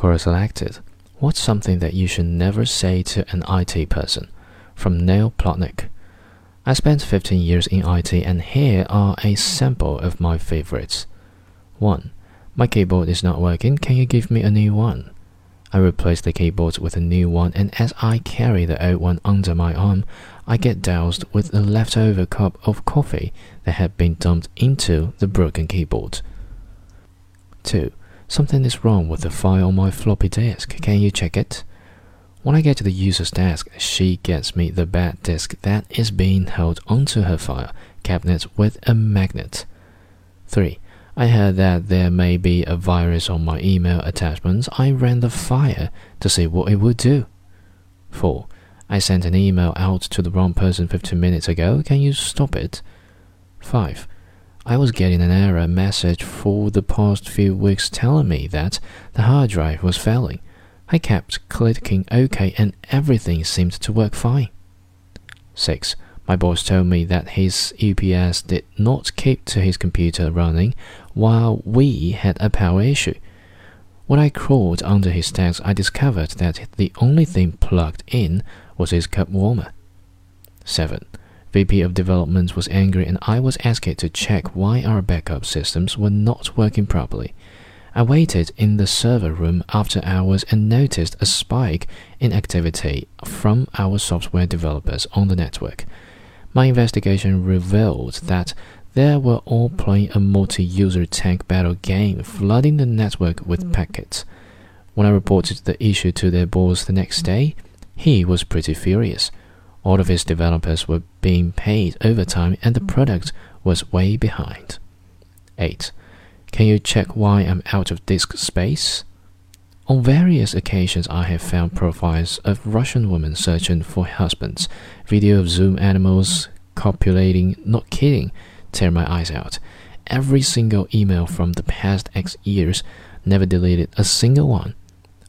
Quora selected. What's something that you should never say to an IT person? From Neil Plotnick. I spent 15 years in IT, and here are a sample of my favorites. 1. My keyboard is not working. Can you give me a new one? I replace the keyboard with a new one, and as I carry the old one under my arm, I get doused with a leftover cup of coffee that had been dumped into the broken keyboard. 2. Something is wrong with the file on my floppy disk. Can you check it? When I get to the user's desk, she gets me the bad disk that is being held onto her file cabinet with a magnet. 3. I heard that there may be a virus on my email attachments. I ran the file to see what it would do. 4. I sent an email out to the wrong person 15 minutes ago. Can you stop it? 5. I was getting an error message for the past few weeks telling me that the hard drive was failing. I kept clicking OK and everything seemed to work fine. 6. My boss told me that his UPS did not keep to his computer running while we had a power issue. When I crawled under his desk, I discovered that the only thing plugged in was his cup warmer. 7. VP of Development was angry and I was asked to check why our backup systems were not working properly. I waited in the server room after hours and noticed a spike in activity from our software developers on the network. My investigation revealed that they were all playing a multi user tank battle game, flooding the network with packets. When I reported the issue to their boss the next day, he was pretty furious. All of his developers were being paid overtime and the product was way behind. 8. Can you check why I'm out of disk space? On various occasions, I have found profiles of Russian women searching for husbands, video of Zoom animals copulating, not kidding, tear my eyes out. Every single email from the past X years, never deleted a single one.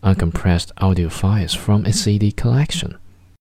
Uncompressed audio files from a CD collection.